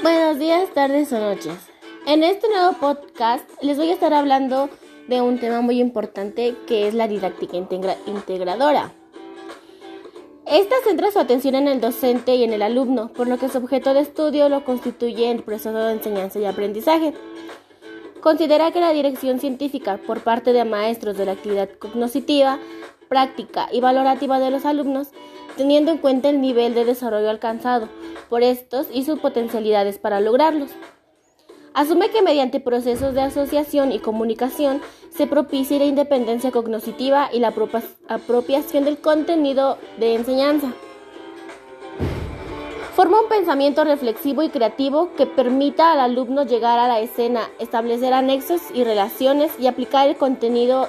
Buenos días, tardes o noches. En este nuevo podcast les voy a estar hablando de un tema muy importante que es la didáctica integradora. Esta centra su atención en el docente y en el alumno, por lo que su objeto de estudio lo constituye el proceso de enseñanza y aprendizaje. Considera que la dirección científica por parte de maestros de la actividad cognoscitiva, práctica y valorativa de los alumnos, teniendo en cuenta el nivel de desarrollo alcanzado por estos y sus potencialidades para lograrlos. Asume que mediante procesos de asociación y comunicación se propicia la independencia cognitiva y la apropiación del contenido de enseñanza. Forma un pensamiento reflexivo y creativo que permita al alumno llegar a la escena, establecer anexos y relaciones y aplicar el contenido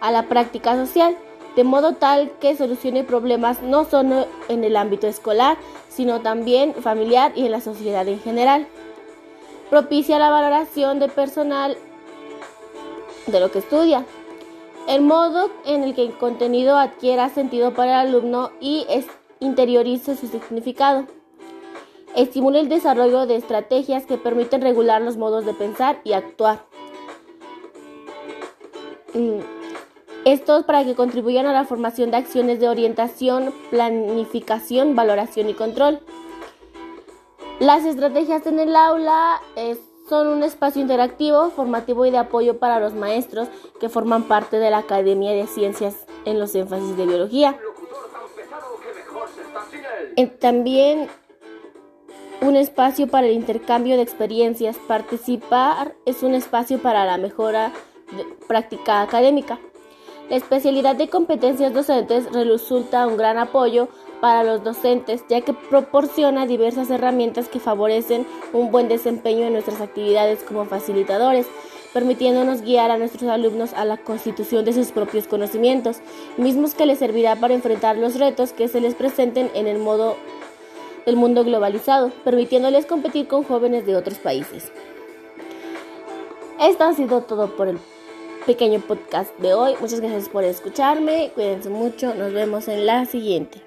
a la práctica social, de modo tal que solucione problemas no solo en el ámbito escolar, sino también familiar y en la sociedad en general. Propicia la valoración de personal de lo que estudia. El modo en el que el contenido adquiera sentido para el alumno y interiorice su significado. Estimula el desarrollo de estrategias que permiten regular los modos de pensar y actuar. Mm, Esto es para que contribuyan a la formación de acciones de orientación, planificación, valoración y control. Las estrategias en el aula son un espacio interactivo, formativo y de apoyo para los maestros que forman parte de la Academia de Ciencias en los énfasis de biología. También un espacio para el intercambio de experiencias. Participar es un espacio para la mejora de práctica académica. La especialidad de competencias docentes resulta un gran apoyo para los docentes, ya que proporciona diversas herramientas que favorecen un buen desempeño en nuestras actividades como facilitadores, permitiéndonos guiar a nuestros alumnos a la constitución de sus propios conocimientos, mismos que les servirá para enfrentar los retos que se les presenten en el modo del mundo globalizado, permitiéndoles competir con jóvenes de otros países. Esto ha sido todo por el pequeño podcast de hoy. Muchas gracias por escucharme. Cuídense mucho. Nos vemos en la siguiente.